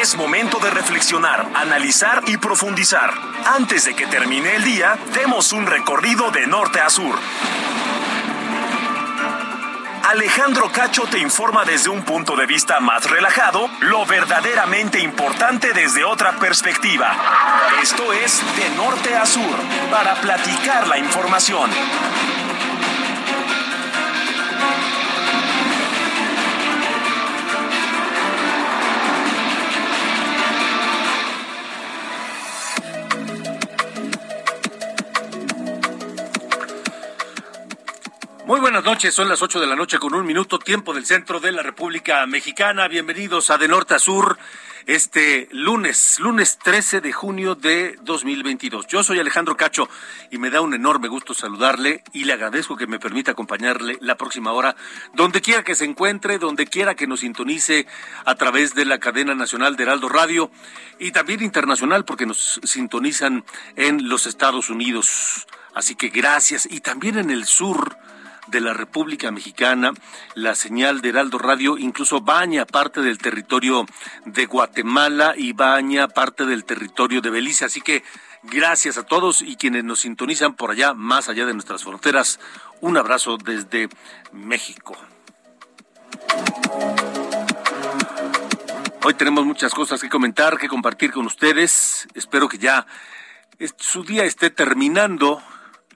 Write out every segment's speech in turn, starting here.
Es momento de reflexionar, analizar y profundizar. Antes de que termine el día, demos un recorrido de norte a sur. Alejandro Cacho te informa desde un punto de vista más relajado lo verdaderamente importante desde otra perspectiva. Esto es De Norte a Sur, para platicar la información. Muy buenas noches, son las 8 de la noche con un minuto, tiempo del centro de la República Mexicana. Bienvenidos a De Norte a Sur, este lunes, lunes 13 de junio de 2022. Yo soy Alejandro Cacho y me da un enorme gusto saludarle y le agradezco que me permita acompañarle la próxima hora, donde quiera que se encuentre, donde quiera que nos sintonice a través de la cadena nacional de Heraldo Radio y también internacional porque nos sintonizan en los Estados Unidos. Así que gracias y también en el sur de la República Mexicana. La señal de Heraldo Radio incluso baña parte del territorio de Guatemala y baña parte del territorio de Belice. Así que gracias a todos y quienes nos sintonizan por allá, más allá de nuestras fronteras. Un abrazo desde México. Hoy tenemos muchas cosas que comentar, que compartir con ustedes. Espero que ya su día esté terminando,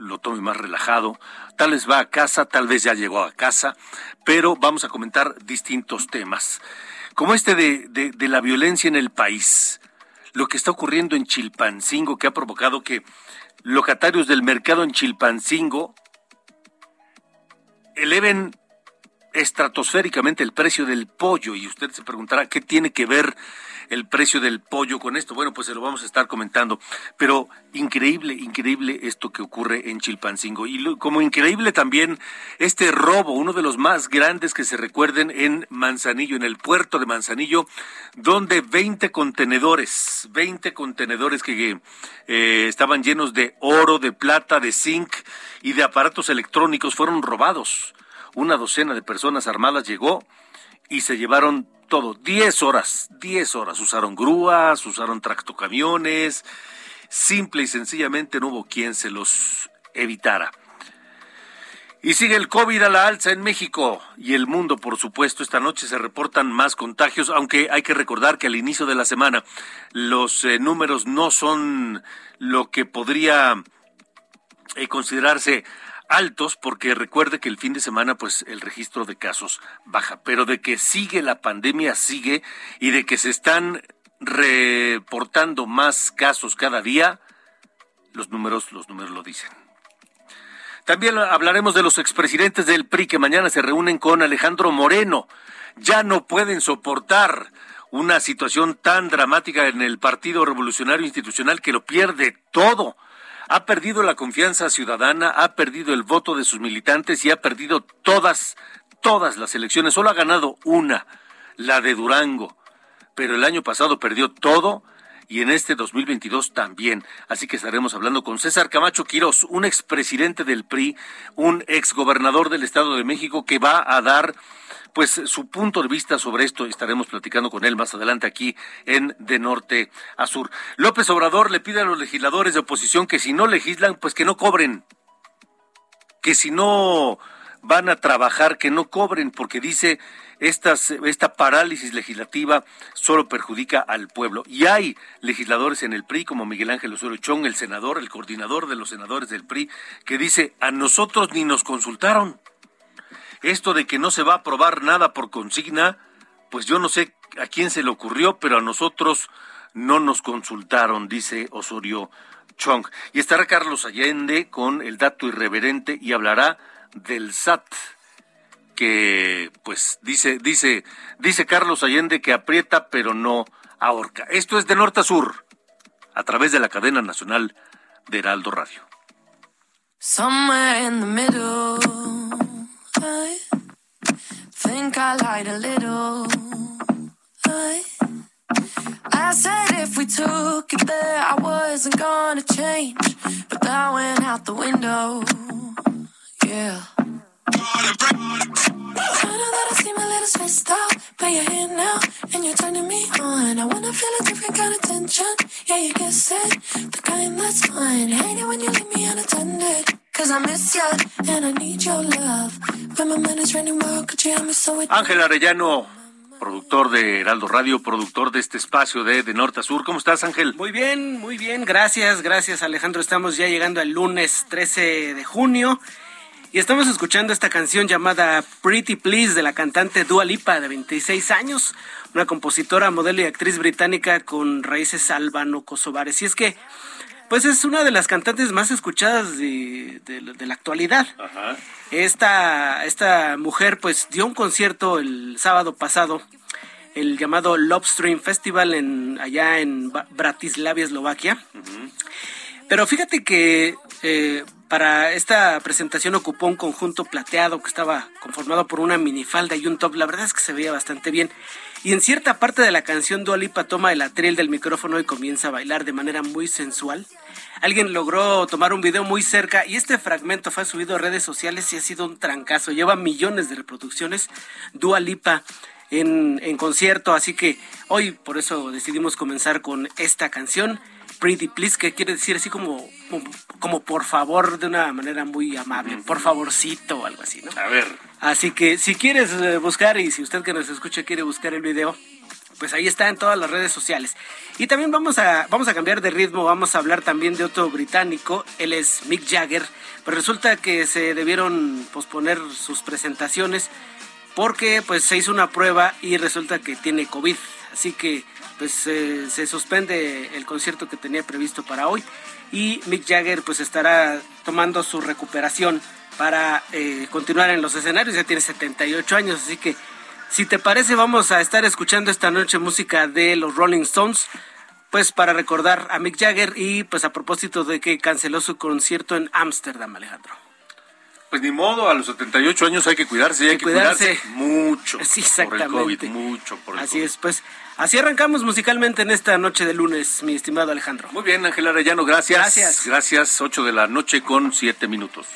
lo tome más relajado. Tal vez va a casa, tal vez ya llegó a casa, pero vamos a comentar distintos temas, como este de, de, la violencia en el país, lo que está ocurriendo en Chilpancingo, que ha provocado que locatarios del mercado en Chilpancingo eleven estratosféricamente el precio del pollo. Y usted se preguntará qué tiene que ver el precio del pollo con esto. Bueno, pues se lo vamos a estar comentando. Pero increíble, increíble esto que ocurre en Chilpancingo. Y como increíble también este robo, uno de los más grandes que se recuerden en Manzanillo, en el puerto de Manzanillo, donde 20 contenedores, 20 contenedores que eh, estaban llenos de oro, de plata, de zinc y de aparatos electrónicos fueron robados. Una docena de personas armadas llegó y se llevaron todo, 10 horas, 10 horas. Usaron grúas, usaron tractocamiones, simple y sencillamente no hubo quien se los evitara. Y sigue el COVID a la alza en México y el mundo, por supuesto. Esta noche se reportan más contagios, aunque hay que recordar que al inicio de la semana los eh, números no son lo que podría eh, considerarse altos porque recuerde que el fin de semana pues el registro de casos baja, pero de que sigue la pandemia sigue y de que se están reportando más casos cada día, los números los números lo dicen. También hablaremos de los expresidentes del PRI que mañana se reúnen con Alejandro Moreno. Ya no pueden soportar una situación tan dramática en el Partido Revolucionario Institucional que lo pierde todo ha perdido la confianza ciudadana, ha perdido el voto de sus militantes y ha perdido todas, todas las elecciones. Solo ha ganado una, la de Durango. Pero el año pasado perdió todo y en este 2022 también. Así que estaremos hablando con César Camacho Quirós, un expresidente del PRI, un exgobernador del Estado de México que va a dar pues su punto de vista sobre esto. Estaremos platicando con él más adelante aquí en De Norte a Sur. López Obrador le pide a los legisladores de oposición que si no legislan, pues que no cobren. Que si no van a trabajar, que no cobren, porque dice estas, esta parálisis legislativa solo perjudica al pueblo. Y hay legisladores en el PRI, como Miguel Ángel Osorio Chong, el senador, el coordinador de los senadores del PRI, que dice, a nosotros ni nos consultaron. Esto de que no se va a aprobar nada por consigna, pues yo no sé a quién se le ocurrió, pero a nosotros no nos consultaron, dice Osorio Chong. Y estará Carlos Allende con el dato irreverente y hablará del SAT. que pues dice dice dice Carlos Allende que aprieta pero no ahorca. Esto es de norte a sur a través de la cadena nacional de Heraldo Radio. I think I lied a little. I, I said if we took it there, I wasn't gonna change, but that went out the window. Yeah. I know that I seem a little stressed out, but you're here now and you're turning me on. I wanna feel a different kind of tension. Yeah, you guess it, the kind that's fine. Hate it when you leave me unattended. Cause I miss you and I need your love. When my mind is running wild, could you help me so it Ángel Arellano, productor de Heraldo Radio, productor de este espacio de De Norte a Sur. ¿Cómo estás, Ángel? Muy bien, muy bien, gracias, gracias Alejandro. Estamos ya llegando al lunes 13 de junio y estamos escuchando esta canción llamada Pretty Please de la cantante Dua Lipa de 26 años, una compositora, modelo y actriz británica con raíces albano-kosovares. Y es que, pues es una de las cantantes más escuchadas de, de- de la actualidad. Esta, esta mujer pues dio un concierto el sábado pasado, el llamado Love Stream Festival en, allá en Bratislava, Eslovaquia. Pero fíjate que eh, para esta presentación ocupó un conjunto plateado que estaba conformado por una minifalda y un top. La verdad es que se veía bastante bien. Y en cierta parte de la canción Dua Lipa toma el atril del micrófono y comienza a bailar de manera muy sensual. Alguien logró tomar un video muy cerca y este fragmento fue subido a redes sociales y ha sido un trancazo. Lleva millones de reproducciones. Dua Lipa en, en concierto, así que hoy por eso decidimos comenzar con esta canción, Pretty Please, que quiere decir así como, como, como por favor, de una manera muy amable, por favorcito o algo así, ¿no? A ver. Así que si quieres eh, buscar y si usted que nos escucha quiere buscar el video, pues ahí está en todas las redes sociales. Y también vamos a, vamos a cambiar de ritmo, vamos a hablar también de otro británico, él es Mick Jagger, pero resulta que se debieron posponer sus presentaciones porque pues se hizo una prueba y resulta que tiene COVID, así que pues eh, se suspende el concierto que tenía previsto para hoy y Mick Jagger pues estará tomando su recuperación para eh, continuar en los escenarios, ya tiene 78 años, así que si te parece vamos a estar escuchando esta noche música de los Rolling Stones, pues para recordar a Mick Jagger y pues a propósito de que canceló su concierto en Ámsterdam, Alejandro. Pues ni modo, a los 78 años hay que cuidarse hay Hay que cuidarse, cuidarse. mucho Sí, por el COVID, exactamente. mucho por el Así COVID. es, pues así arrancamos musicalmente en esta noche de lunes, mi estimado Alejandro. Muy bien, Ángel Arellano, gracias. Gracias. Gracias, 8 de la noche con 7 minutos.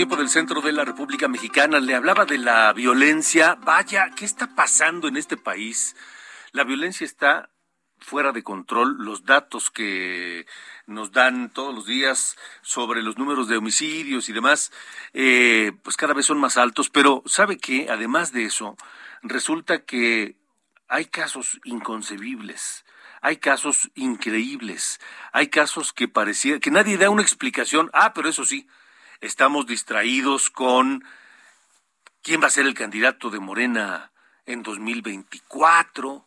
Tiempo del centro de la República Mexicana. Le hablaba de la violencia. Vaya, ¿qué está pasando en este país? La violencia está fuera de control. Los datos que nos dan todos los días sobre los números de homicidios y demás, eh, pues cada vez son más altos. Pero ¿sabe qué? Además de eso, resulta que hay casos inconcebibles. Hay casos increíbles, hay casos que parecía que nadie da una explicación. Ah, pero eso sí, estamos distraídos con quién va a ser el candidato de Morena en 2024.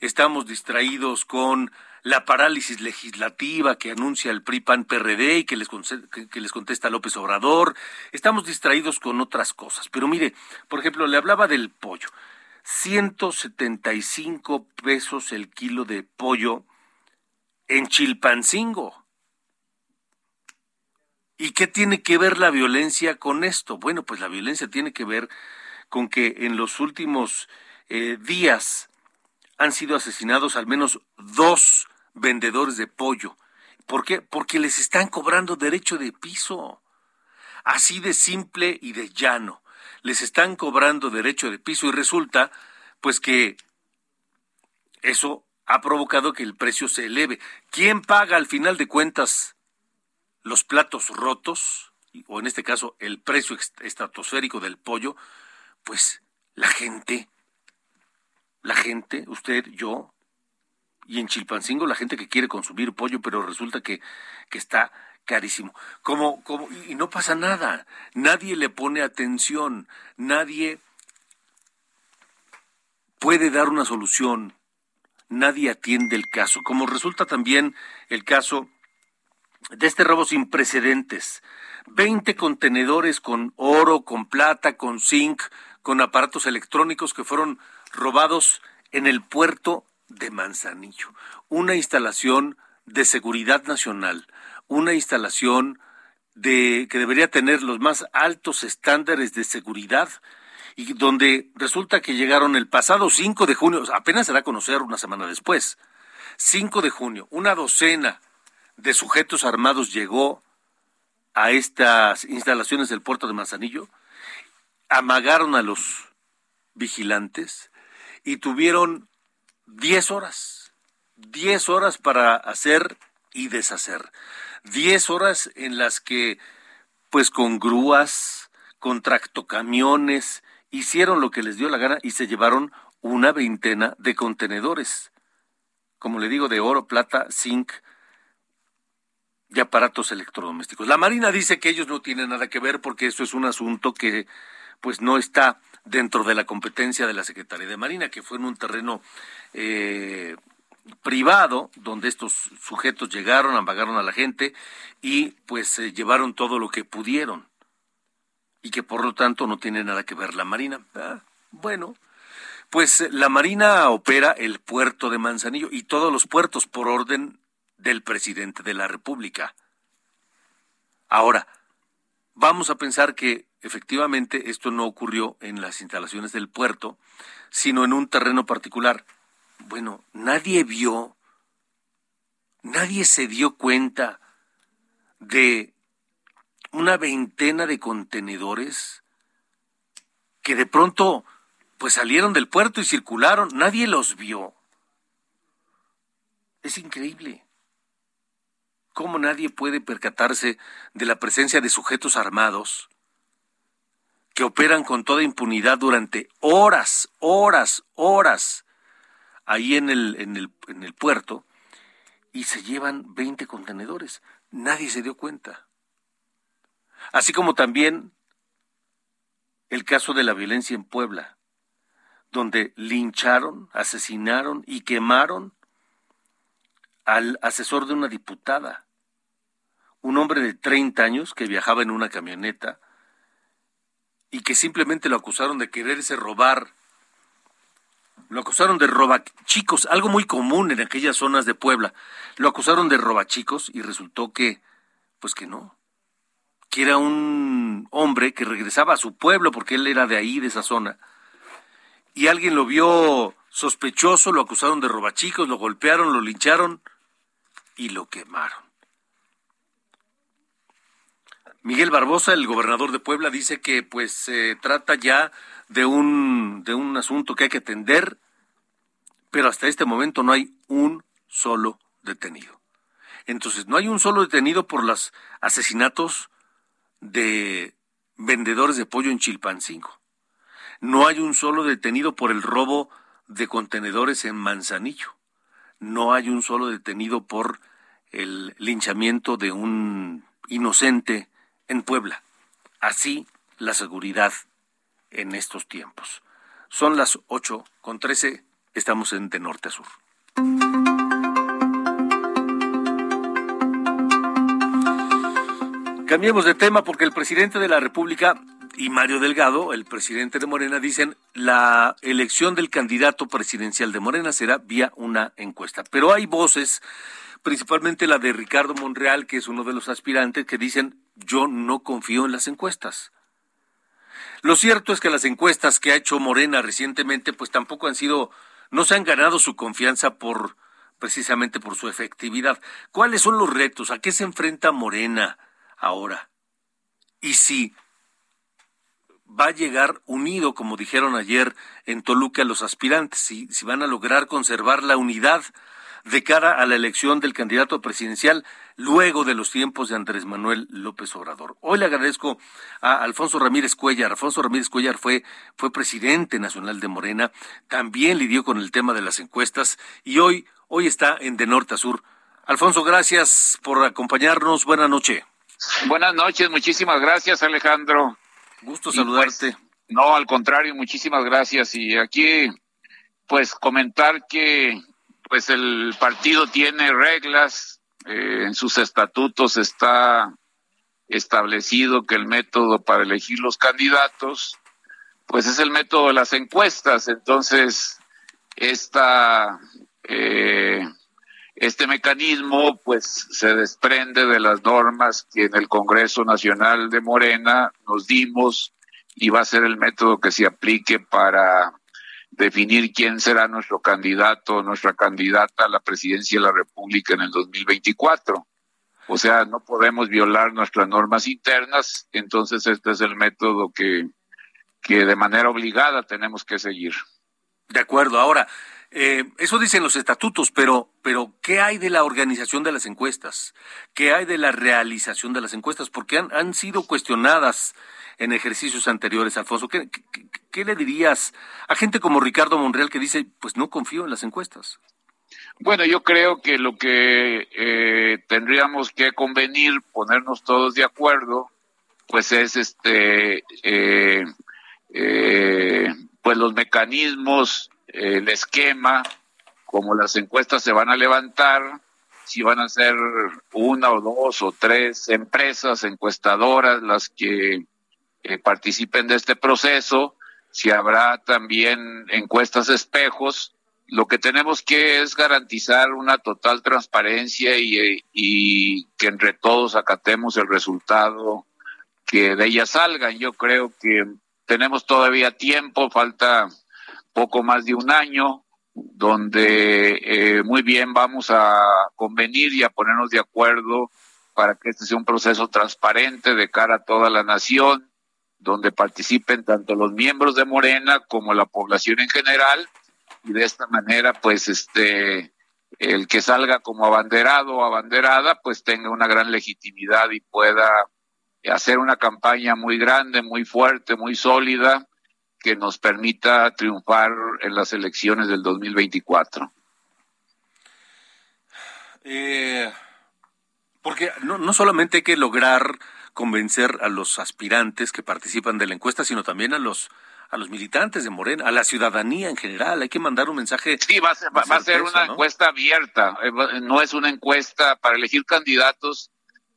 Estamos distraídos con la parálisis legislativa que anuncia el PRI PAN PRD y que les, que- que les contesta López Obrador. Estamos distraídos con otras cosas. Pero mire, por ejemplo, le hablaba del pollo. 175 pesos el kilo de pollo en Chilpancingo. ¿Y qué tiene que ver la violencia con esto? Bueno, pues la violencia tiene que ver con que en los últimos eh, días han sido asesinados al menos dos vendedores de pollo. ¿Por qué? Porque les están cobrando derecho de piso. Así de simple y de llano. Les están cobrando derecho de piso y resulta, pues que eso ha provocado que el precio se eleve. ¿Quién paga al final de cuentas los platos rotos, o en este caso el precio estratosférico del pollo? Pues la gente, la gente, usted, yo, y en Chilpancingo la gente que quiere consumir pollo, pero resulta que, que está carísimo. Como, como, y no pasa nada. Nadie le pone atención. Nadie puede dar una solución. Nadie atiende el caso. Como resulta también el caso de este robo sin precedentes. Veinte contenedores con oro, con plata, con zinc, con aparatos electrónicos que fueron robados en el puerto de Manzanillo. Una instalación de seguridad nacional, una instalación de, que debería tener los más altos estándares de seguridad y donde resulta que llegaron el pasado 5 de junio, apenas se da a conocer una semana después, 5 de junio, una docena de sujetos armados llegó a estas instalaciones del puerto de Manzanillo, amagaron a los vigilantes y tuvieron 10 horas, 10 horas para hacer y deshacer. Diez horas en las que, pues con grúas, con tractocamiones, hicieron lo que les dio la gana y se llevaron una veintena de contenedores. Como le digo, de oro, plata, zinc y aparatos electrodomésticos. La Marina dice que ellos no tienen nada que ver porque esto es un asunto que pues no está dentro de la competencia de la Secretaría de Marina, que fue en un terreno eh, privado donde estos sujetos llegaron, amagaron a la gente y pues eh, llevaron todo lo que pudieron y que por lo tanto no tiene nada que ver la Marina. Ah, bueno, pues eh, la Marina opera el puerto de Manzanillo y todos los puertos por orden del presidente de la República. Ahora, vamos a pensar que efectivamente esto no ocurrió en las instalaciones del puerto, sino en un terreno particular. Bueno, nadie vio, nadie se dio cuenta de una veintena de contenedores que de pronto pues salieron del puerto y circularon, nadie los vio. Es increíble. ¿Cómo nadie puede percatarse de la presencia de sujetos armados que operan con toda impunidad durante horas, horas, horas ahí en el, en el, en el puerto y se llevan 20 contenedores. Nadie se dio cuenta. Así como también el caso de la violencia en Puebla, donde lincharon, asesinaron y quemaron al asesor de una diputada, un hombre de 30 años que viajaba en una camioneta y que simplemente lo acusaron de quererse robar lo acusaron de robachicos, algo muy común en aquellas zonas de Puebla. Lo acusaron de robachicos y resultó que, pues que no, que era un hombre que regresaba a su pueblo porque él era de ahí, de esa zona. Y alguien lo vio sospechoso, lo acusaron de robachicos, lo golpearon, lo lincharon y lo quemaron. Miguel Barbosa, el gobernador de Puebla, dice que pues se trata ya de un, de un asunto que hay que atender, pero hasta este momento no hay un solo detenido. Entonces, no hay un solo detenido por los asesinatos de vendedores de pollo en Chilpancingo. No hay un solo detenido por el robo de contenedores en Manzanillo. No hay un solo detenido por el linchamiento de un inocente en Puebla. Así la seguridad en estos tiempos. Son las 8 con 13, estamos en de norte a sur. Cambiemos de tema porque el presidente de la República y Mario Delgado, el presidente de Morena, dicen la elección del candidato presidencial de Morena será vía una encuesta. Pero hay voces, principalmente la de Ricardo Monreal, que es uno de los aspirantes, que dicen yo no confío en las encuestas. Lo cierto es que las encuestas que ha hecho Morena recientemente, pues tampoco han sido, no se han ganado su confianza por precisamente por su efectividad. ¿Cuáles son los retos? ¿A qué se enfrenta Morena ahora? Y si va a llegar unido, como dijeron ayer en Toluca los aspirantes, si, si van a lograr conservar la unidad de cara a la elección del candidato presidencial luego de los tiempos de Andrés Manuel López Obrador. Hoy le agradezco a Alfonso Ramírez Cuellar. Alfonso Ramírez Cuellar fue, fue presidente nacional de Morena, también lidió con el tema de las encuestas y hoy, hoy está en De Norte a Sur. Alfonso, gracias por acompañarnos. Buenas noches. Buenas noches, muchísimas gracias, Alejandro. Gusto pues, saludarte. no, al contrario, muchísimas gracias. Y aquí, pues, comentar que, pues, el partido tiene reglas, eh, en sus estatutos está establecido que el método para elegir los candidatos, pues es el método de las encuestas. Entonces, esta, eh, este mecanismo, pues, se desprende de las normas que en el Congreso Nacional de Morena nos dimos y va a ser el método que se aplique para definir quién será nuestro candidato, nuestra candidata a la presidencia de la República en el 2024. O sea, no podemos violar nuestras normas internas, entonces este es el método que, que de manera obligada tenemos que seguir. De acuerdo. Ahora, eh, eso dicen los estatutos, pero, pero ¿qué hay de la organización de las encuestas? ¿Qué hay de la realización de las encuestas? Porque han, han sido cuestionadas en ejercicios anteriores, Alfonso. ¿Qué, le dirías a gente como Ricardo Monreal que dice, pues no confío en las encuestas? Bueno, yo creo que lo que eh, tendríamos que convenir, ponernos todos de acuerdo, pues es este, eh, eh, pues los mecanismos, el esquema, como las encuestas se van a levantar, si van a ser una o dos o tres empresas encuestadoras las que participen de este proceso, si habrá también encuestas espejos, lo que tenemos que es garantizar una total transparencia y, que entre todos acatemos el resultado que de ella salgan. Yo creo que tenemos todavía tiempo, falta poco más de un año, donde eh, muy bien vamos a convenir y a ponernos de acuerdo para que este sea un proceso transparente de cara a toda la nación, donde participen tanto los miembros de Morena como la población en general. Y de esta manera pues este el que salga como abanderado o abanderada pues tenga una gran legitimidad y pueda hacer una campaña muy grande, muy fuerte, muy sólida que nos permita triunfar en las elecciones del 2024. Eh, porque no, no solamente hay que lograr convencer a los aspirantes que participan de la encuesta, sino también a los a los militantes de Morena, a la ciudadanía en general. Hay que mandar un mensaje. Sí, va a ser, va, a ser una encuesta abierta. Eh, no es una encuesta para elegir candidatos.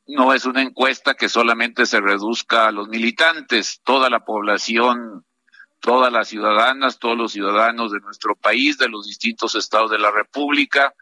No es una encuesta que solamente se reduzca a los militantes. Toda la población, todas las ciudadanas, todos los ciudadanos de nuestro país, de los distintos estados de la República,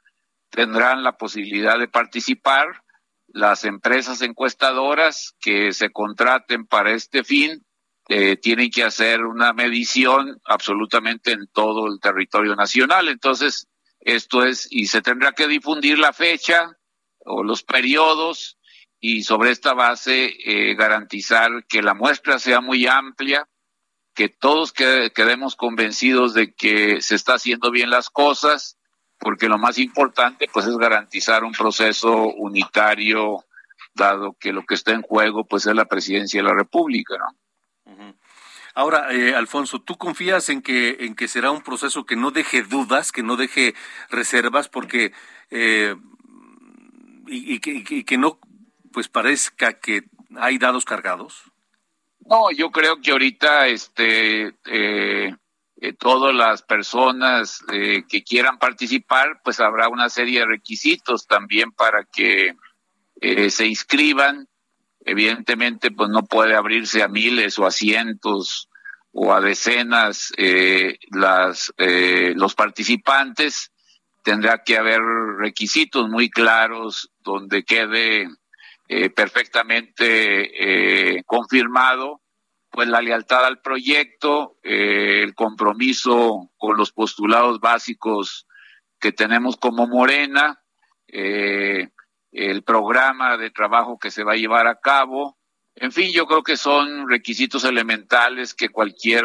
tendrán la posibilidad de participar. Las empresas encuestadoras que se contraten para este fin eh, tienen que hacer una medición absolutamente en todo el territorio nacional. Entonces, esto es, y se tendrá que difundir la fecha o los periodos y sobre esta base eh, garantizar que la muestra sea muy amplia, que todos quedemos convencidos de que se está haciendo bien las cosas, porque lo más importante pues es garantizar un proceso unitario, dado que lo que está en juego pues es la presidencia de la República, ¿no? Ahora, eh, Alfonso, ¿tú confías en que, en que será un proceso que no deje dudas, que no deje reservas, porque eh, y, que, no pues parezca que hay dados cargados? No, yo creo que ahorita este eh, todas las personas que quieran participar, pues habrá una serie de requisitos también para que se inscriban. Evidentemente pues no puede abrirse a miles o a cientos o a decenas eh, las eh, los participantes. Tendrá que haber requisitos muy claros donde quede eh, perfectamente confirmado pues la lealtad al proyecto el compromiso con los postulados básicos que tenemos como Morena eh, el programa de trabajo que se va a llevar a cabo. En fin, yo creo que son requisitos elementales que cualquier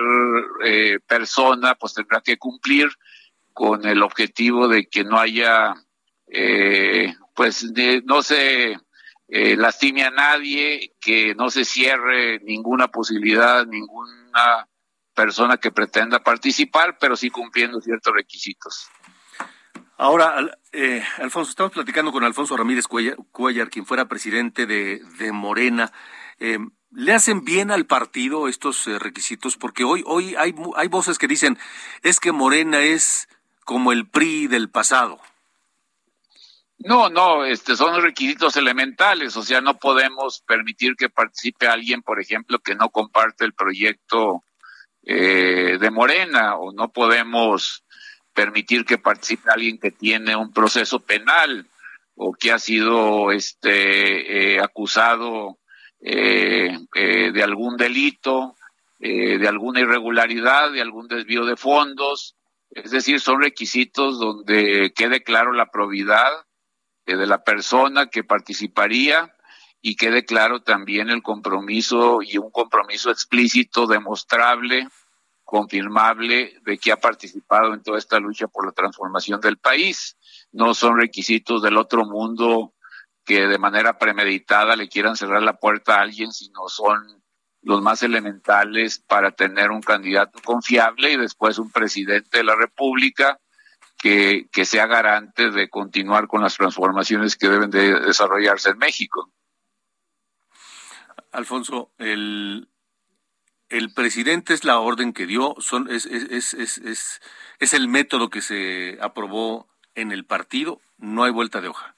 eh, persona pues tendrá que cumplir con el objetivo de que no haya, eh, pues no se eh, lastime a nadie, que no se cierre ninguna posibilidad, ninguna persona que pretenda participar, pero sí cumpliendo ciertos requisitos. Ahora, eh, Alfonso, estamos platicando con Alfonso Ramírez Cuellar, quien fuera presidente de, Morena. Eh, ¿Le hacen bien al partido estos eh, requisitos? Porque hoy, hoy hay, hay voces que dicen, es que Morena es como el PRI del pasado. No, no, este son requisitos elementales, o sea, no podemos permitir que participe alguien, por ejemplo, que no comparte el proyecto eh, de Morena, o no podemos permitir que participe alguien que tiene un proceso penal o que ha sido este eh, acusado eh, de algún delito, de alguna irregularidad, de algún desvío de fondos. Es decir, son requisitos donde quede claro la probidad de la persona que participaría y quede claro también el compromiso y un compromiso explícito, demostrable, confirmable de que ha participado en toda esta lucha por la transformación del país. No son requisitos del otro mundo que de manera premeditada le quieran cerrar la puerta a alguien, sino son los más elementales para tener un candidato confiable y después un presidente de la República que, sea garante de continuar con las transformaciones que deben de desarrollarse en México. Alfonso, el, el presidente es la orden que dio, son, es, es, es, es, es el método que se aprobó en el partido, no hay vuelta de hoja.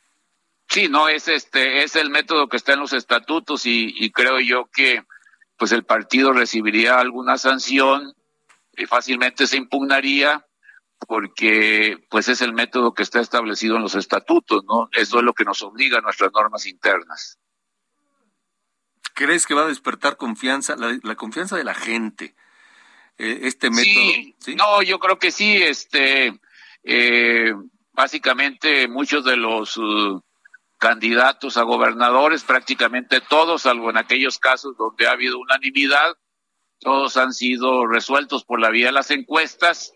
Sí, no, es este, es el método que está en los estatutos y, y creo yo que pues el partido recibiría alguna sanción y fácilmente se impugnaría porque pues es el método que está establecido en los estatutos, ¿no? Eso es lo que nos obliga a nuestras normas internas. ¿Crees que va a despertar confianza, la, confianza de la gente, eh, este método? Sí, no, yo creo que sí, este, eh, básicamente muchos de los uh, candidatos a gobernadores, prácticamente todos, salvo en aquellos casos donde ha habido unanimidad, todos han sido resueltos por la vía de las encuestas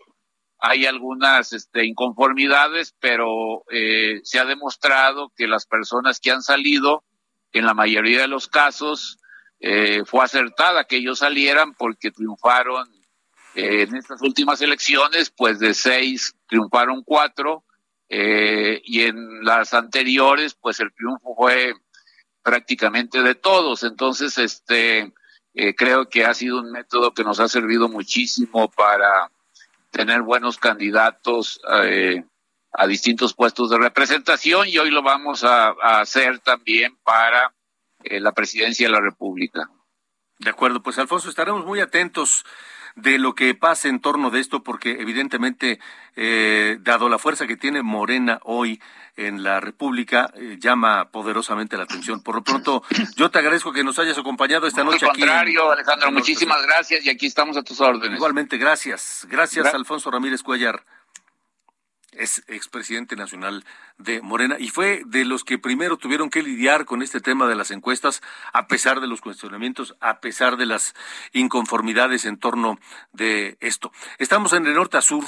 hay algunas este, inconformidades, pero eh, se ha demostrado que las personas que han salido, en la mayoría de los casos, eh, fue acertada que ellos salieran porque triunfaron eh, en estas últimas elecciones, pues de seis triunfaron cuatro, y en las anteriores, pues el triunfo fue prácticamente de todos. Entonces, este, creo que ha sido un método que nos ha servido muchísimo para tener buenos candidatos eh, a distintos puestos de representación y hoy lo vamos a, hacer también para eh, la presidencia de la República. De acuerdo, pues Alfonso, estaremos muy atentos de lo que pase en torno de esto, porque evidentemente, eh, dado la fuerza que tiene Morena hoy en la República, eh, llama poderosamente la atención. Por lo pronto, yo te agradezco que nos hayas acompañado esta noche aquí. Al contrario, Alejandro, muchísimas gracias y aquí estamos a tus órdenes. Igualmente, gracias. Gracias, Alfonso Ramírez Cuellar es expresidente nacional de Morena y fue de los que primero tuvieron que lidiar con este tema de las encuestas, a pesar de los cuestionamientos, a pesar de las inconformidades en torno de esto. Estamos en el norte a sur,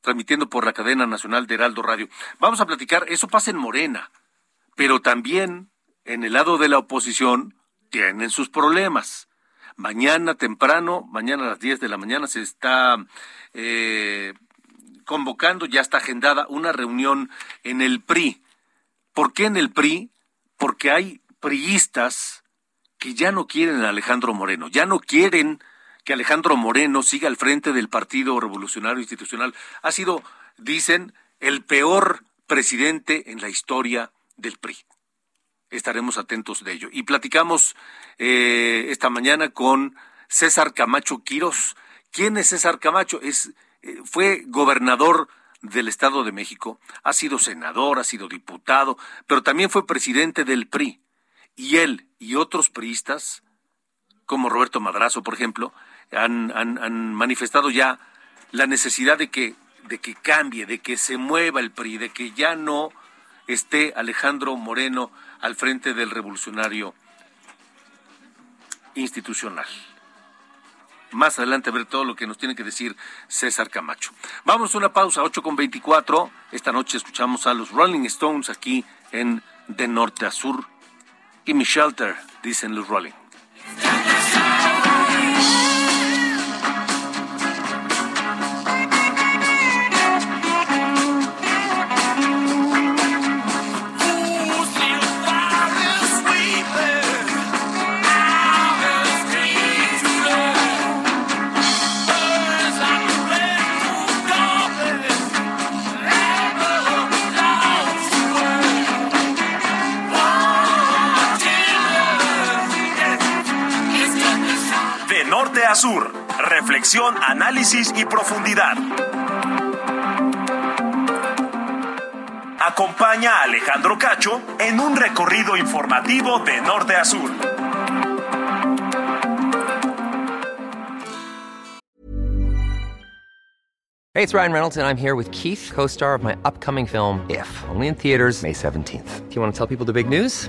transmitiendo por la cadena nacional de Heraldo Radio. Vamos a platicar, eso pasa en Morena, pero también en el lado de la oposición tienen sus problemas. Mañana temprano, mañana a las 10 de la mañana, se está eh, convocando, ya está agendada una reunión en el PRI. ¿Por qué en el PRI? Porque hay priistas que ya no quieren a Alejandro Moreno, ya no quieren que Alejandro Moreno siga al frente del Partido Revolucionario Institucional. Ha sido, dicen, el peor presidente en la historia del PRI. Estaremos atentos de ello. Y platicamos eh, esta mañana con César Camacho Quiros. ¿Quién es César Camacho? Es fue gobernador del Estado de México, ha sido senador, ha sido diputado, pero también fue presidente del PRI. Y él y otros priistas, como Roberto Madrazo, por ejemplo, han, han, manifestado ya la necesidad de que, de que cambie, de que se mueva el PRI, de que ya no esté Alejandro Moreno al frente del revolucionario institucional más adelante ver todo lo que nos tiene que decir César Camacho. Vamos a una pausa, 8 con 24. Esta noche escuchamos a los Rolling Stones aquí en De Norte a Sur. Y mi shelter, dicen los Rolling. Reflexión, análisis y profundidad. Acompaña a Alejandro Cacho en un recorrido informativo de norte a sur. Hey, it's Ryan Reynolds, and I'm here with Keith, co star of my upcoming film, If, only in theaters, May 17th. Do you want to tell people the big news?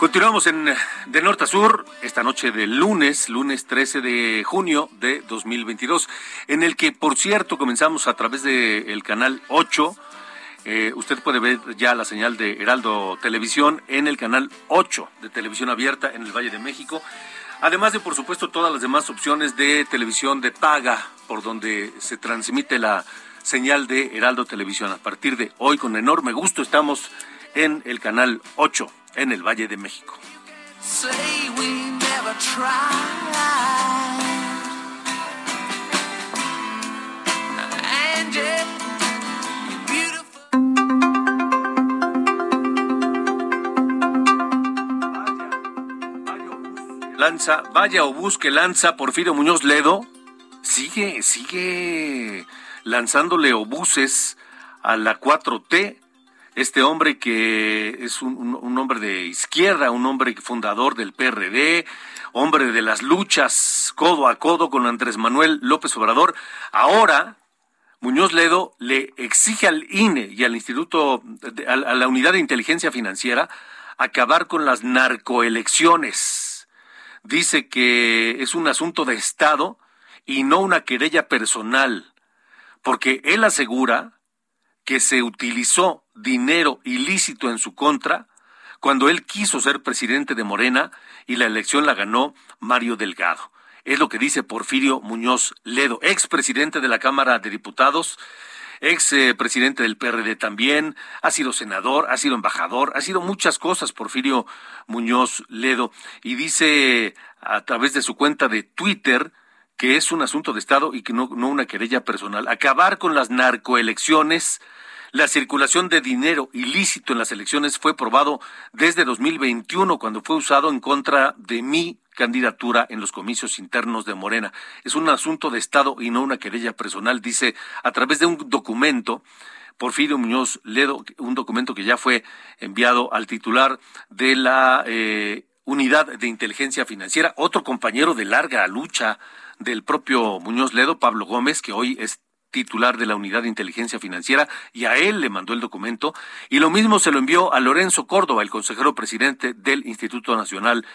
Continuamos en De Norte a Sur, esta noche de lunes, lunes 13 de junio de 2022, en el que, por cierto, comenzamos a través del canal 8. Eh, usted puede ver ya la señal de Heraldo Televisión en el canal 8 de televisión abierta en el Valle de México. Además de, por supuesto, todas las demás opciones de televisión de paga, por donde se transmite la señal de Heraldo Televisión. A partir de hoy, con enorme gusto, estamos en el canal 8 en el Valle de México. Lanza, vaya o busque lanza Porfirio Muñoz Ledo, sigue, sigue lanzándole obuses a la 4T. Este hombre que es un, un- hombre de izquierda, un hombre fundador del PRD, hombre de las luchas codo a codo con Andrés Manuel López Obrador, ahora Muñoz Ledo le exige al INE y al Instituto, a la Unidad de Inteligencia Financiera, acabar con las narcoelecciones. Dice que es un asunto de Estado y no una querella personal, porque él asegura que se utilizó dinero ilícito en su contra cuando él quiso ser presidente de Morena y la elección la ganó Mario Delgado. Es lo que dice Porfirio Muñoz Ledo, expresidente de la Cámara de Diputados, ex eh, presidente del PRD también, ha sido senador, ha sido embajador, ha sido muchas cosas Porfirio Muñoz Ledo y dice a través de su cuenta de Twitter que es un asunto de Estado y que no, no una querella personal. Acabar con las narcoelecciones. La circulación de dinero ilícito en las elecciones fue probado desde 2021 cuando fue usado en contra de mi candidatura en los comicios internos de Morena. Es un asunto de Estado y no una querella personal, dice a través de un documento Porfirio Muñoz Ledo, un documento que ya fue enviado al titular de la eh, Unidad de Inteligencia Financiera, otro compañero de larga lucha del propio Muñoz Ledo, Pablo Gómez, que hoy es titular de la Unidad de Inteligencia Financiera, y a él le mandó el documento, y lo mismo se lo envió a Lorenzo Córdoba, el consejero presidente del Instituto Nacional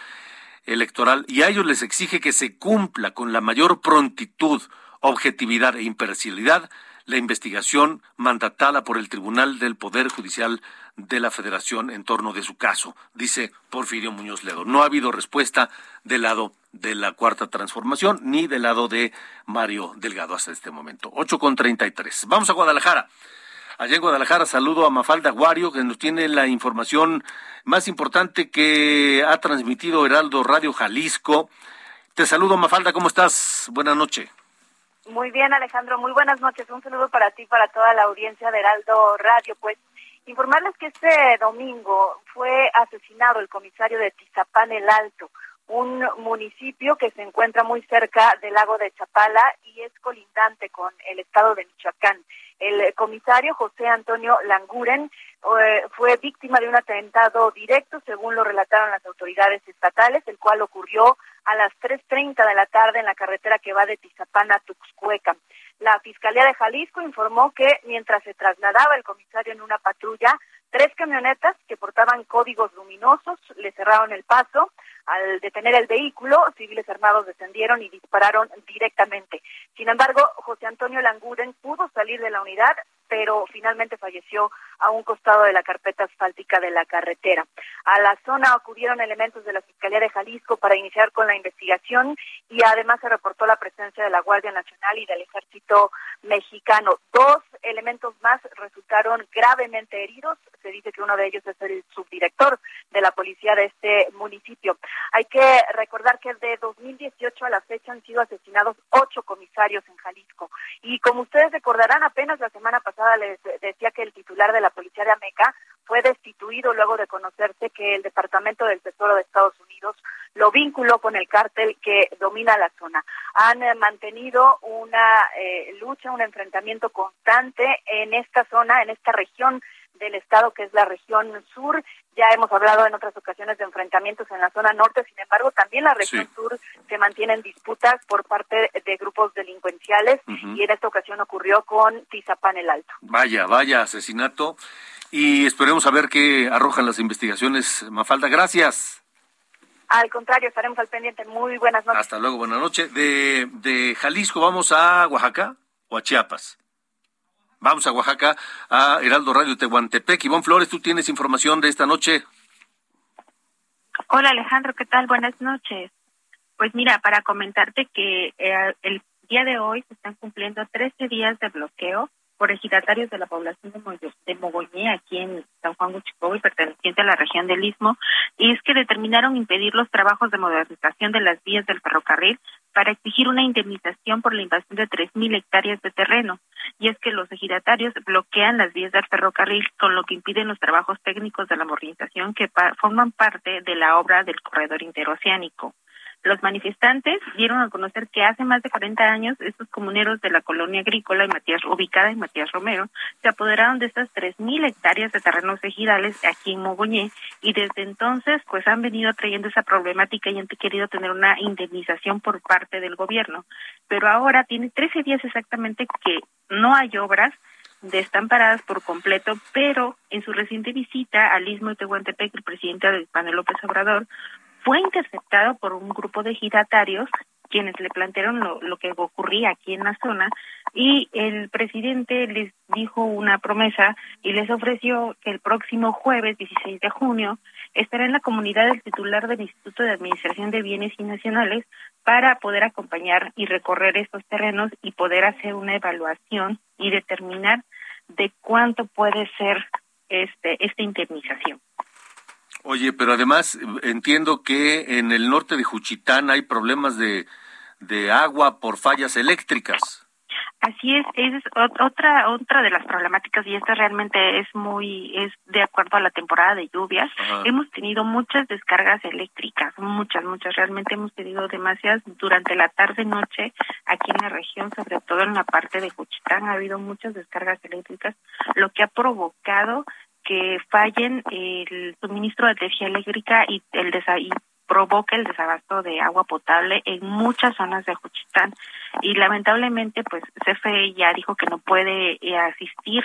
Electoral, y a ellos les exige que se cumpla con la mayor prontitud, objetividad e imparcialidad la investigación mandatada por el Tribunal del Poder Judicial de la Federación en torno de su caso, dice Porfirio Muñoz Ledo. No ha habido respuesta del lado de la Cuarta Transformación ni del lado de Mario Delgado hasta este momento. 8 con 33. Vamos a Guadalajara. Allá en Guadalajara saludo a Mafalda Guario, que nos tiene la información más importante que ha transmitido Heraldo Radio Jalisco. Te saludo, Mafalda, ¿cómo estás? Buenas noches. Muy bien, Alejandro, muy buenas noches. Un saludo para ti, para toda la audiencia de Heraldo Radio. Pues informarles que este domingo fue asesinado el comisario de Tizapán el Alto, un municipio que se encuentra muy cerca del lago de Chapala y es colindante con el estado de Michoacán. El comisario José Antonio Languren eh, fue víctima de un atentado directo, según lo relataron las autoridades estatales, el cual ocurrió a las 3.30 de la tarde en la carretera que va de Tizapán a Tuxcueca. La Fiscalía de Jalisco informó que mientras se trasladaba el comisario en una patrulla, tres camionetas que portaban códigos luminosos le cerraron el paso. Al detener el vehículo, civiles armados descendieron y dispararon directamente. Sin embargo, José Antonio Languden pudo salir de la unidad, pero finalmente falleció a un costado de la carpeta asfáltica de la carretera. A la zona acudieron elementos de la Fiscalía de Jalisco para iniciar con la investigación y además se reportó la presencia de la Guardia Nacional y del Ejército Mexicano. Dos elementos más resultaron gravemente heridos. Se dice que uno de ellos es el subdirector de la policía de este municipio. Hay que recordar que de 2018 a la fecha han sido asesinados ocho comisarios en Jalisco. Y como ustedes recordarán, apenas la semana pasada les decía que el titular de la policía de Ameca fue destituido luego de conocerse que el Departamento del Tesoro de Estados Unidos lo vinculó con el cártel que domina la zona. Han eh, mantenido una eh, lucha, un enfrentamiento constante en esta zona, en esta región del estado que es la región sur. Ya hemos hablado en otras ocasiones de enfrentamientos en la zona norte, sin embargo, también la región sur se mantienen disputas por parte de grupos delincuenciales y en esta ocasión ocurrió con Tizapán el Alto. Vaya, vaya asesinato y esperemos a ver qué arrojan las investigaciones. Mafalda, gracias. Al contrario, estaremos al pendiente. Muy buenas noches. Hasta luego, buenas noches. De, de Jalisco vamos a Oaxaca o a Chiapas. Vamos a Oaxaca, a Heraldo Radio Tehuantepec. Ivonne Flores, tú tienes información de esta noche. Hola Alejandro, ¿qué tal? Buenas noches. Pues mira, para comentarte que eh, el día de hoy se están cumpliendo 13 días de bloqueo por ejidatarios de la población de, Mogoñé, aquí en San Juan Guchicobo y perteneciente a la región del Istmo, y es que determinaron impedir los trabajos de modernización de las vías del ferrocarril para exigir una indemnización por la invasión de 3.000 hectáreas de terreno. Y es que los ejidatarios bloquean las vías del ferrocarril, con lo que impiden los trabajos técnicos de la modernización que forman parte de la obra del corredor interoceánico. Los manifestantes dieron a conocer que hace más de 40 años estos comuneros de la colonia agrícola y Matías, ubicada en Matías Romero se apoderaron de estas 3.000 hectáreas de terrenos ejidales aquí en Mogoñé y desde entonces pues han venido trayendo esa problemática y han querido tener una indemnización por parte del gobierno. Pero ahora tiene 13 días exactamente que no hay obras de están paradas por completo, pero en su reciente visita al Istmo de Tehuantepec, el presidente del panel López Obrador fue interceptado por un grupo de giratarios quienes le plantearon lo, que ocurría aquí en la zona y el presidente les dijo una promesa y les ofreció que el próximo jueves 16 de junio estará en la comunidad el titular del Instituto de Administración de Bienes y Nacionales para poder acompañar y recorrer estos terrenos y poder hacer una evaluación y determinar de cuánto puede ser este esta indemnización. Oye, pero además entiendo que en el norte de Juchitán hay problemas de, de agua por fallas eléctricas. Así es, es otra otra de las problemáticas y esta realmente es muy es de acuerdo a la temporada de lluvias. Hemos tenido muchas descargas eléctricas, muchas muchas realmente hemos tenido demasiadas durante la tarde noche aquí en la región, sobre todo en la parte de Juchitán ha habido muchas descargas eléctricas, lo que ha provocado que fallen el suministro de energía eléctrica y el y provoca el desabasto de agua potable en muchas zonas de Juchitán. Y lamentablemente pues CFE ya dijo que no puede eh, asistir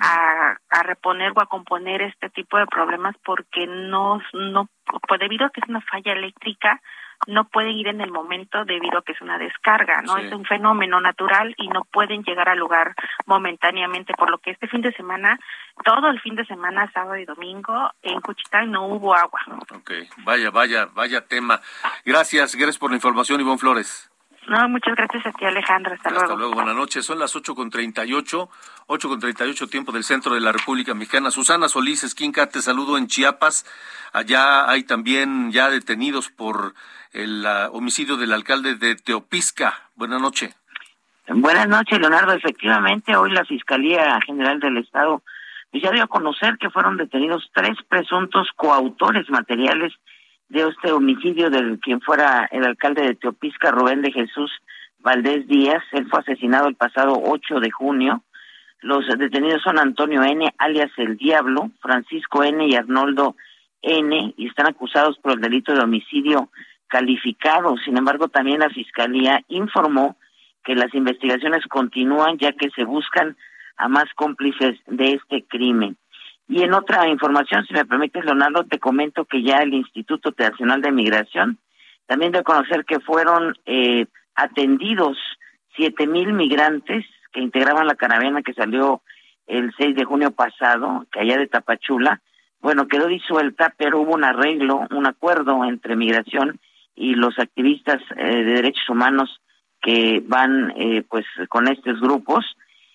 a, a reponer o a componer este tipo de problemas porque no no pues debido a que es una falla eléctrica no pueden ir en el momento debido a que es una descarga, ¿no? Es un fenómeno natural y no pueden llegar al lugar momentáneamente, por lo que este fin de semana, todo el fin de semana, sábado y domingo, en Cuchitán no hubo agua. Ok, vaya, vaya, vaya tema. Gracias, gracias por la información, Ivonne Flores. No, muchas gracias a ti, Alejandro. Hasta, luego. Hasta luego, buenas noches. Son las ocho con treinta y ocho, ocho con treinta y ocho tiempo del centro de la República Mexicana. Susana Solís Esquinca, te saludo en Chiapas. Allá hay también ya detenidos por el homicidio del alcalde de Teopisca. Buenas noches. Buenas noches, Leonardo. Efectivamente, hoy la Fiscalía General del Estado ya dio a conocer que fueron detenidos tres presuntos coautores materiales de este homicidio del quien fuera el alcalde de Teopisca, Rubén de Jesús Valdés Díaz. Él fue asesinado el pasado 8 de junio. Los detenidos son Antonio N., alias El Diablo, Francisco N. y Arnoldo N., y están acusados por el delito de homicidio calificado. Sin embargo, también la Fiscalía informó que las investigaciones continúan ya que se buscan a más cómplices de este crimen. Y en otra información, si me permites, Leonardo, te comento que ya el Instituto Nacional de Migración también de conocer que fueron eh, atendidos siete mil migrantes que integraban la caravana que salió el 6 de junio pasado, que allá de Tapachula, bueno, quedó disuelta, pero hubo un arreglo, un acuerdo entre migración y los activistas eh, de derechos humanos que van eh, pues con estos grupos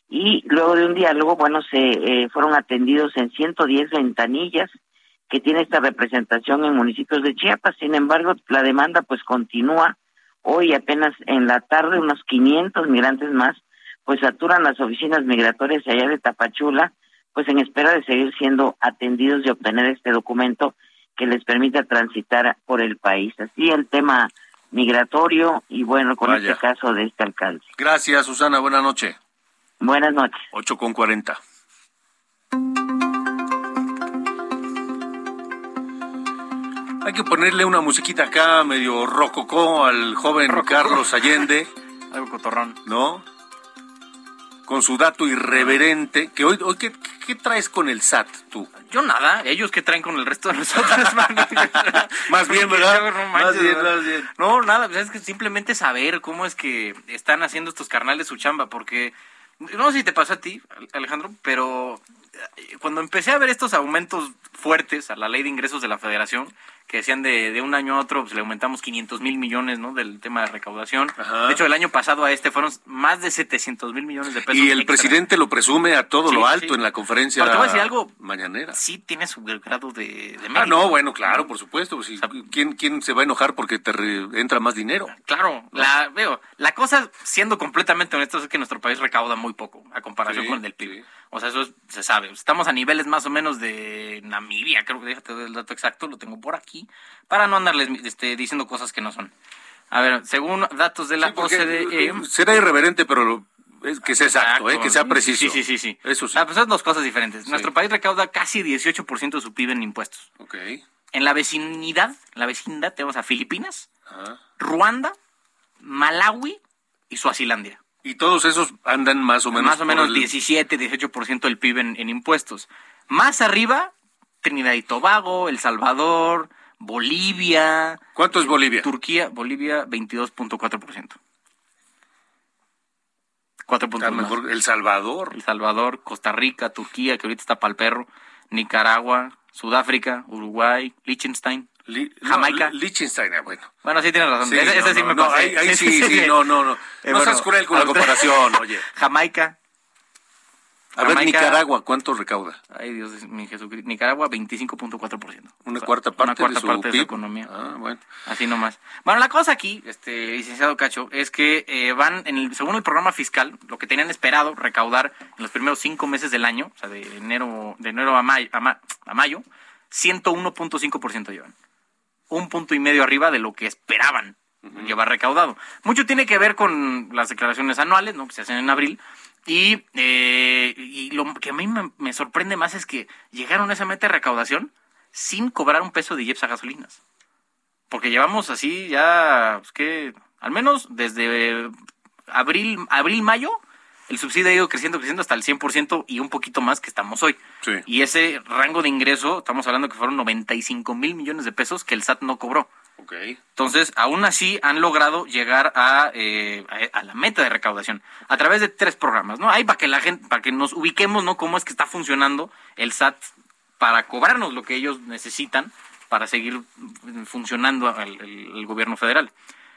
y luego de un diálogo, bueno, se eh, fueron atendidos en 110 ventanillas que tiene esta representación en municipios de Chiapas. Sin embargo, la demanda pues continúa. Hoy apenas en la tarde unos 500 migrantes más pues saturan las oficinas migratorias allá de Tapachula, pues en espera de seguir siendo atendidos y obtener este documento que les permita transitar por el país. Así el tema migratorio y bueno, con este caso de este alcalde. Gracias, Susana. Buenas noches. Buenas noches. 8 con 40. Hay que ponerle una musiquita acá medio rococó al joven Carlos Allende. Algo cotorrón. ¿No? Con su dato irreverente. Que hoy, hoy ¿qué, ¿qué traes con el SAT tú? Yo nada, ellos que traen con el resto de nosotros. más bien, ¿verdad? No, más bien, más bien. No, nada, pues es que simplemente saber cómo es que están haciendo estos carnales su chamba, porque no sé si te pasó a ti, Alejandro, pero eh, cuando empecé a ver estos aumentos fuertes a la ley de ingresos de la federación, que decían de, de un año a otro, pues le aumentamos 500 mil millones, ¿no? Del tema de recaudación. Ajá. De hecho, el año pasado a este fueron más de 700 mil millones de pesos. Y el extra. presidente lo presume a todo Sí, lo alto sí. en la conferencia Pero te voy a decir algo. mañanera. Sí tiene su grado de, de Ah, mérito. no, bueno, claro, por supuesto. pues, sí. ¿quién, ¿Quién se va a enojar porque te re- entra más dinero? Claro, la, veo, la cosa, siendo completamente honestos, es que nuestro país recauda muy poco a comparación Sí, con el del PIB. O sea, eso es- se sabe. Estamos a niveles más o menos de Namibia, creo que déjate el dato exacto, lo tengo por aquí, para no andarles este, diciendo cosas que no son. A ver, según datos de la Sí, OCDE... eh, será irreverente, pero lo- es que sea exacto, eh, que sea preciso. Sí, sí, sí. sí. Eso sí. Ah, pues son dos cosas diferentes. Nuestro país recauda casi 18% de su PIB en impuestos. Ok. En la vecindad, la vecindad tenemos a Filipinas, Ajá. Ruanda, Malawi y Suazilandia. Y todos esos andan más o menos. Más o menos el- 17, 18% del PIB en, en impuestos. Más arriba, Trinidad y Tobago, El Salvador, Bolivia. ¿Cuánto es Bolivia? Turquía, Bolivia, 22.4%. 4 A puntos más. El Salvador. El Salvador, Costa Rica, Turquía, que ahorita está para el perro, Nicaragua, Sudáfrica, Uruguay, Liechtenstein, Li- no, Jamaica. Liechtenstein, ah, bueno. Bueno, sí tienes razón. Sí, ese, ese no, sí no, me no, pasé. ahí- ahí sí, sí, no, no, no. Eh, No seas cruel con la comparación, oye. Jamaica. A ver, Nicaragua, ¿cuánto recauda? Ay, Dios mi Jesucristo. Nicaragua, 25.4%. Una O sea, cuarta parte una cuarta de su parte de su economía. Ah, bueno. Así nomás. Bueno, la cosa aquí, este licenciado Cacho, es que eh, van, en el, según el programa fiscal, lo que tenían esperado recaudar en los primeros cinco meses del año, o sea, de enero, de enero a mayo, a, ma- a mayo 101.5% llevan. Un punto y medio arriba de lo que esperaban llevar recaudado. Mucho tiene que ver con las declaraciones anuales, ¿no? Que se hacen en abril. Y, eh, y lo que a mí me, me sorprende más es que llegaron a esa meta de recaudación sin cobrar un peso de IEPS a gasolinas. Porque llevamos así ya, pues que, al menos desde abril, abril, mayo, el subsidio ha ido creciendo, creciendo hasta el 100% y un poquito más que estamos hoy. Sí. Y ese rango de ingreso, estamos hablando que fueron 95 mil millones de pesos que el SAT no cobró. Entonces, aún así han logrado llegar a, eh, a, a la meta de recaudación a través de tres programas, ¿no? Ahí para que la gente, para que nos ubiquemos, ¿no? Cómo es que está funcionando el SAT para cobrarnos lo que ellos necesitan para seguir funcionando el, el- el gobierno federal.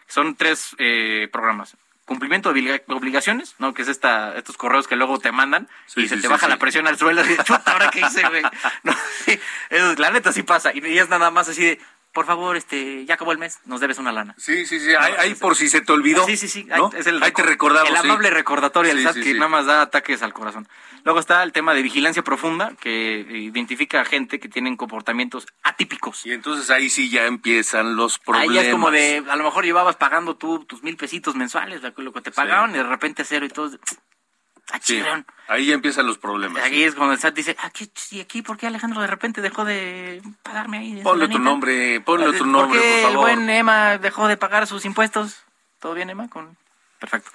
Son tres eh, programas. Cumplimiento de obliga- obligaciones, ¿no? Que es esta, estos correos que luego te mandan Sí, y se sí, te sí, baja la presión al suelo y chuta, ¿ahora qué hice, güey? No, sí, eso, la neta sí pasa. Y, y es nada más así de, por favor, este, ya acabó el mes, nos debes una lana. Sí, sí, sí. Ahí, ahí por si se te olvidó. Sí, sí, sí. ¿no? Ahí, es el, Ahí te recor- recordamos. El sí. amable recordatorio del Sí, SAT sí, que nada más da ataques al corazón. Luego está el tema de vigilancia profunda, que identifica a gente que tienen comportamientos atípicos. Y entonces ahí sí ya empiezan los problemas. Ahí ya es como de, a lo mejor llevabas pagando tú tus mil pesitos mensuales, lo que- lo que te pagaban, y de repente cero y todo. Ah, Sí, ahí ya empiezan los problemas. Aquí es cuando el SAT dice, aquí, ¿y aquí por qué Alejandro de repente dejó de pagarme ahí? Ponle tu nombre, ponle tu ¿Por nombre, qué por favor. el buen Emma dejó de pagar sus impuestos? ¿Todo bien, Emma? Con... Perfecto.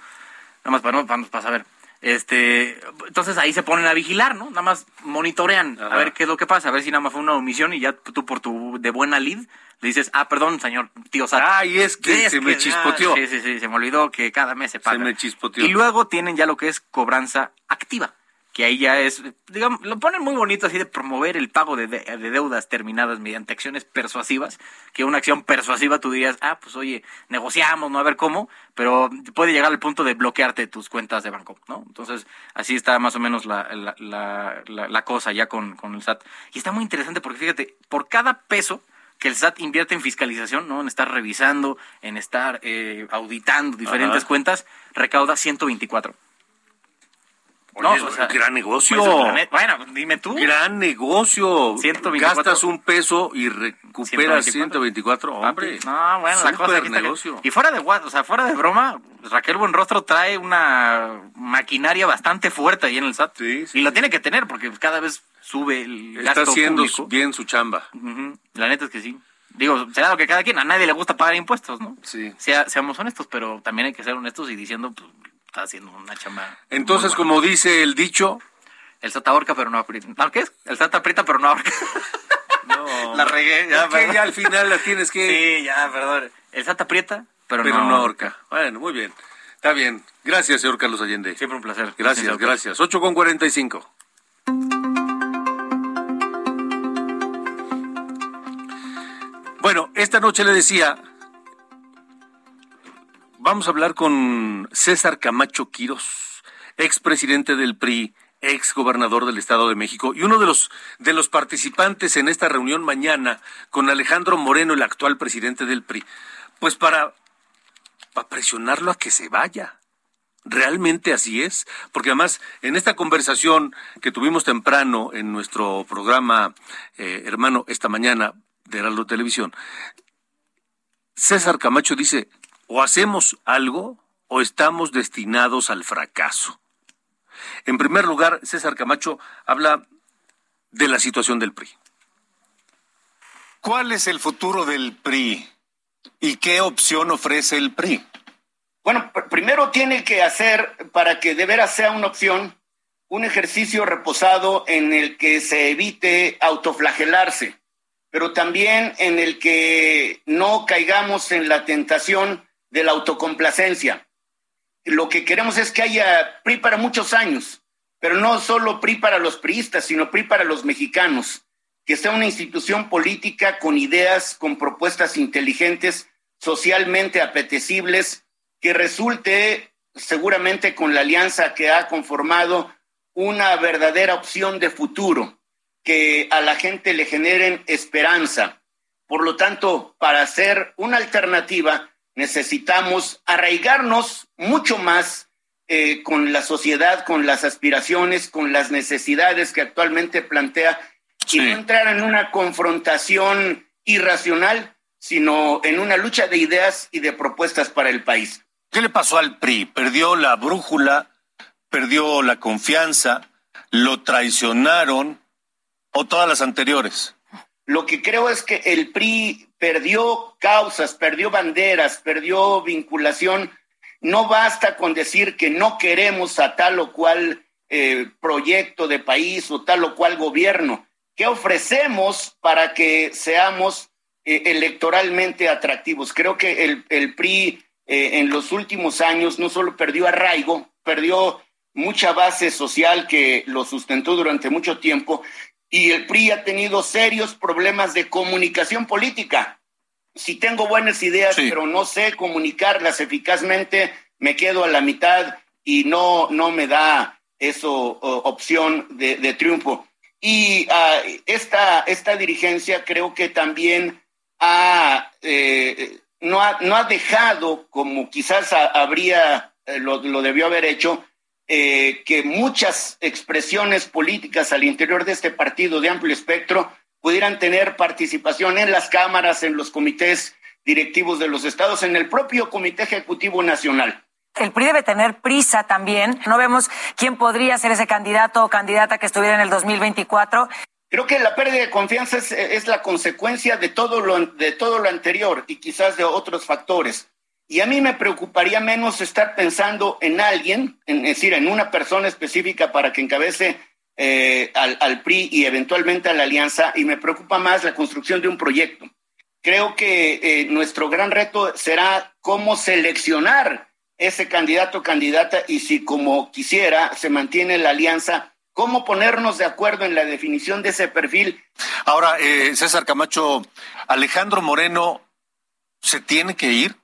Nada más para, para, para saber. Este, entonces ahí se ponen a vigilar, ¿no? Nada más monitorean a ver qué es lo que pasa, a ver si nada más fue una omisión y ya tú por tu de buena lead le dices, ah, perdón, señor, tío SAT. Ay, es que Es se me ah, chispoteó. sí, sí, sí, se me olvidó que cada mes se paga. me chispoteó. Y luego tienen ya lo que es cobranza activa, que ahí ya es, digamos, lo ponen muy bonito así de promover el pago de, de- de deudas terminadas mediante acciones persuasivas, que una acción persuasiva tú dirías, ah, pues oye, negociamos, no a ver cómo, pero puede llegar al punto de bloquearte tus cuentas de banco, ¿no? Entonces, así está más o menos la, la, la, cosa ya con, con el SAT. Y está muy interesante porque fíjate, por cada peso que el SAT invierte en fiscalización, ¿no? En estar revisando, en estar eh, auditando diferentes Ajá. cuentas, recauda 124. Oye, o sea, gran negocio. pues, la bueno, dime tú. Gran negocio. 124. Gastas un peso y recuperas 124. Hombre, No, bueno, la cosa aquí que- negocio. Y fuera de o sea, fuera de broma, Raquel Buenrostro trae una maquinaria bastante fuerte ahí en el SAT. y lo tiene que tener porque cada vez sube el Está gasto haciendo público. bien su chamba. La neta es que sí. Digo, será lo que cada quien, a nadie le gusta pagar impuestos, ¿no? Sí. Sea- seamos honestos, pero también hay que ser honestos y diciendo, pues, está haciendo una chamba. Entonces, como dice el dicho, El SAT ahorca, pero no aprieta. ¿No qué es? El SAT aprieta, pero no ahorca. no, La regué, ya, es que ya al final la tienes que... Sí, ya, perdón. El SAT aprieta, pero, pero no, no ahorca. Bueno, muy bien. Está bien. Gracias, señor Carlos Allende. Siempre un placer. Gracias, Licenciado gracias. 8 con 45. Bueno, esta noche le decía, vamos a hablar con César Camacho Quirós, expresidente del PRI, ex gobernador del Estado de México y uno de los de los participantes en esta reunión mañana con Alejandro Moreno, el actual presidente del PRI, pues para para presionarlo a que se vaya. Realmente así es, porque además en esta conversación que tuvimos temprano en nuestro programa eh, hermano esta mañana de Heraldo Televisión, César Camacho dice, o hacemos algo o estamos destinados al fracaso. En primer lugar, César Camacho habla de la situación del PRI. ¿Cuál es el futuro del PRI? ¿Y qué opción ofrece el PRI? Bueno, pr- primero tiene que hacer, para que de veras sea una opción, un ejercicio reposado en el que se evite autoflagelarse, pero también en el que no caigamos en la tentación de la autocomplacencia. Lo que queremos es que haya PRI para muchos años, pero no solo PRI para los priistas, sino PRI para los mexicanos, que sea una institución política con ideas, con propuestas inteligentes, socialmente apetecibles, que resulte seguramente con la alianza que ha conformado una verdadera opción de futuro, que a la gente le generen esperanza. Por lo tanto, para hacer una alternativa necesitamos arraigarnos mucho más eh, con la sociedad, con las aspiraciones, con las necesidades que actualmente plantea y no entrar en una confrontación irracional, sino en una lucha de ideas y de propuestas para el país. ¿Qué le pasó al PRI? ¿Perdió la brújula? ¿Perdió la confianza? ¿Lo traicionaron? ¿O todas las anteriores? Lo que creo es que el PRI perdió causas, perdió banderas, perdió vinculación. No basta con decir que no queremos a tal o cual eh, proyecto de país o tal o cual gobierno. ¿Qué ofrecemos para que seamos eh, electoralmente atractivos? Creo que el, PRI eh, en los últimos años no solo perdió arraigo, perdió mucha base social que lo sustentó durante mucho tiempo y el PRI ha tenido serios problemas de comunicación política. Si tengo buenas ideas, pero no sé comunicarlas eficazmente, me quedo a la mitad y no, no me da eso o, opción de, de triunfo. Y uh, esta, esta dirigencia creo que también ha, eh, no, ha, no ha dejado, como quizás a, habría, eh, lo, lo, debió haber hecho, eh, que muchas expresiones políticas al interior de este partido de amplio espectro pudieran tener participación en las cámaras, en los comités directivos de los estados, en el propio Comité Ejecutivo Nacional. El PRI debe tener prisa también. No vemos quién podría ser ese candidato o candidata que estuviera en el 2024. Creo que la pérdida de confianza es, es la consecuencia de todo, lo, de todo lo anterior y quizás de otros factores. Y a mí me preocuparía menos estar pensando en alguien, en, es decir, en una persona específica para que encabece eh, al, PRI y eventualmente a la alianza, y me preocupa más la construcción de un proyecto. Creo que eh, nuestro gran reto será cómo seleccionar ese candidato o candidata y si como quisiera se mantiene la alianza, cómo ponernos de acuerdo en la definición de ese perfil. Ahora, eh, César Camacho, Alejandro Moreno, ¿se tiene que ir?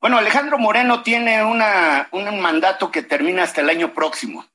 Bueno, Alejandro Moreno tiene una, un mandato que termina hasta el año próximo.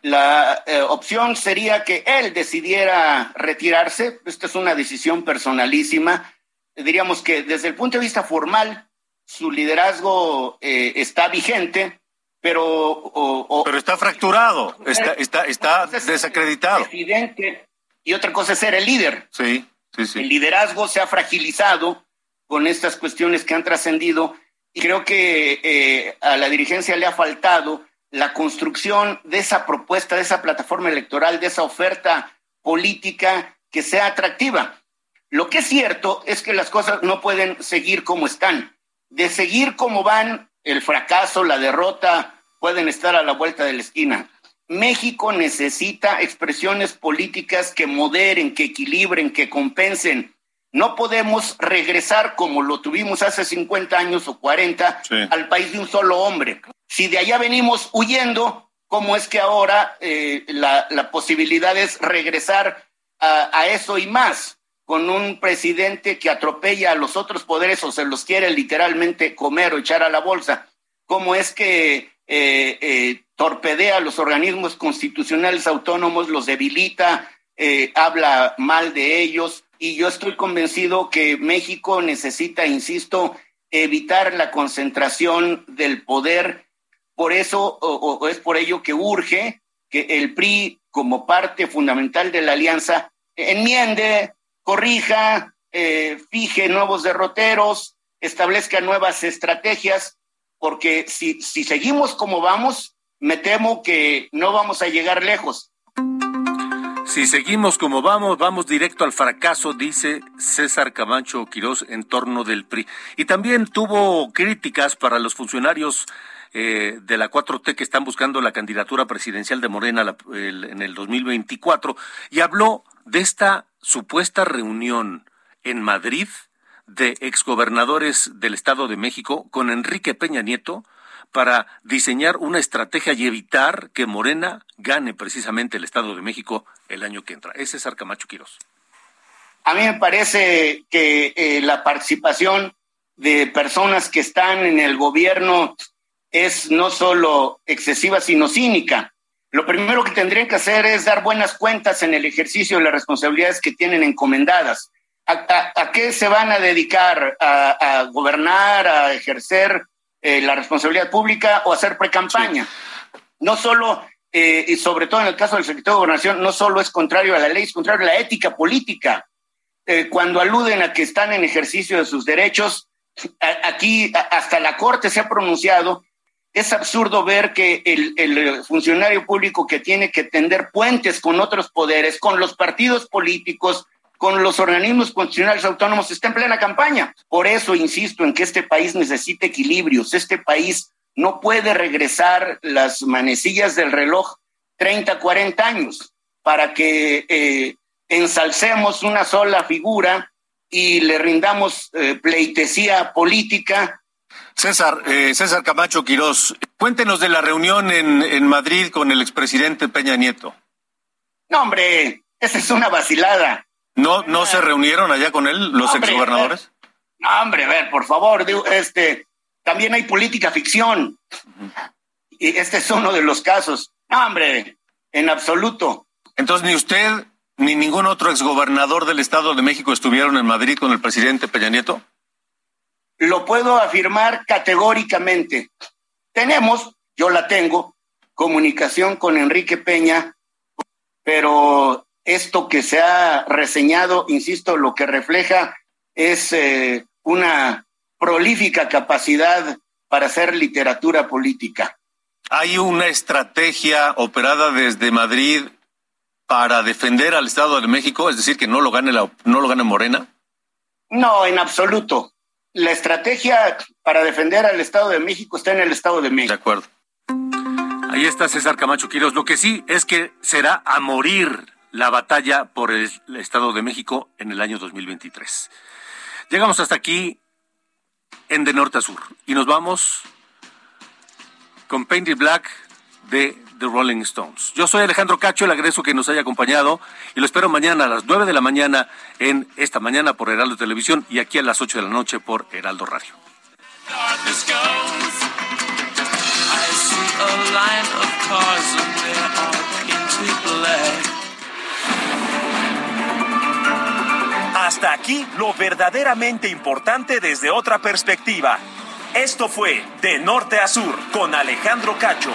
La eh, opción sería que él decidiera retirarse. Esta es una decisión personalísima. Diríamos que desde el punto de vista formal, su liderazgo eh, está vigente, pero... O, pero está fracturado, está, está, está desacreditado. Presidente, y otra cosa es ser el líder. Sí, sí, sí. El liderazgo se ha fragilizado con estas cuestiones que han trascendido creo que eh, a la dirigencia le ha faltado la construcción de esa propuesta, de esa plataforma electoral, de esa oferta política que sea atractiva. Lo que es cierto es que las cosas no pueden seguir como están. De seguir como van, el fracaso, la derrota pueden estar a la vuelta de la esquina. México necesita expresiones políticas que moderen, que equilibren, que compensen. No podemos regresar como lo tuvimos hace 50 años o 40 sí. al país de un solo hombre. Si de allá venimos huyendo, ¿cómo es que ahora eh, la, la, posibilidad es regresar a, a, eso y más? Con un presidente que atropella a los otros poderes o se los quiere literalmente comer o echar a la bolsa. ¿Cómo es que eh, eh, torpedea a los organismos constitucionales autónomos, los debilita, eh, habla mal de ellos? Y yo estoy convencido que México necesita, insisto, evitar la concentración del poder por eso, o, es por ello que urge que el PRI, como parte fundamental de la alianza, enmiende, corrija, eh, fije nuevos derroteros, establezca nuevas estrategias, porque si, si seguimos como vamos, me temo que no vamos a llegar lejos. Si seguimos como vamos, vamos directo al fracaso, dice César Camacho Quirós en torno del PRI. Y también tuvo críticas para los funcionarios eh, de la 4T que están buscando la candidatura presidencial de Morena la, el, en el 2024 y habló de esta supuesta reunión en Madrid de exgobernadores del Estado de México con Enrique Peña Nieto para diseñar una estrategia y evitar que Morena gane precisamente el Estado de México el año que entra. Ese es Arcamacho Quirós. A mí me parece que eh, la participación de personas que están en el gobierno es no solo excesiva, sino cínica. Lo primero que tendrían que hacer es dar buenas cuentas en el ejercicio de las responsabilidades que tienen encomendadas. ¿A, qué se van a dedicar? ¿A, a gobernar, a ejercer eh, la responsabilidad pública o hacer precampaña? Sí. No solo, eh, y sobre todo en el caso del secretario de Gobernación, no solo es contrario a la ley, es contrario a la ética política. Eh, cuando aluden a que están en ejercicio de sus derechos, aquí hasta la Corte se ha pronunciado es absurdo ver que el, el, funcionario público que tiene que tender puentes con otros poderes, con los partidos políticos, con los organismos constitucionales autónomos, está en plena campaña. Por eso insisto en que este país necesita equilibrios. Este país no puede regresar las manecillas del reloj 30, 40 años para que eh, ensalcemos una sola figura y le rindamos eh, pleitesía política César, eh, César Camacho Quirós, cuéntenos de la reunión en, en Madrid con el expresidente Peña Nieto. No, hombre, esa es una vacilada. ¿No, no se reunieron allá con él los hombre, exgobernadores? No, hombre, a ver, por favor, este, también hay política ficción. Uh -huh. Y este es uno de los casos. No, hombre, en absoluto. Entonces, ni usted ni ningún otro exgobernador del Estado de México estuvieron en Madrid con el presidente Peña Nieto? lo puedo afirmar categóricamente. Tenemos, yo la tengo, comunicación con Enrique Peña, pero esto que se ha reseñado, insisto, lo que refleja es eh, una prolífica capacidad para hacer literatura política. ¿Hay una estrategia operada desde Madrid para defender al Estado de México, es decir, que no lo gane la, no lo gane Morena? No, en absoluto. La estrategia para defender al Estado de México está en el Estado de México. De acuerdo. Ahí está César Camacho Quiroz. Lo que sí es que será a morir la batalla por el Estado de México en el año 2023. Llegamos hasta aquí en De Norte a Sur y nos vamos con Painted Black de The Rolling Stones. Yo soy Alejandro Cacho, le agradezco que nos haya acompañado y lo espero mañana a las 9 de la mañana en esta mañana por Heraldo Televisión y aquí a las 8 de la noche por Heraldo Radio. Hasta aquí lo verdaderamente importante desde otra perspectiva. Esto fue De Norte a Sur con Alejandro Cacho.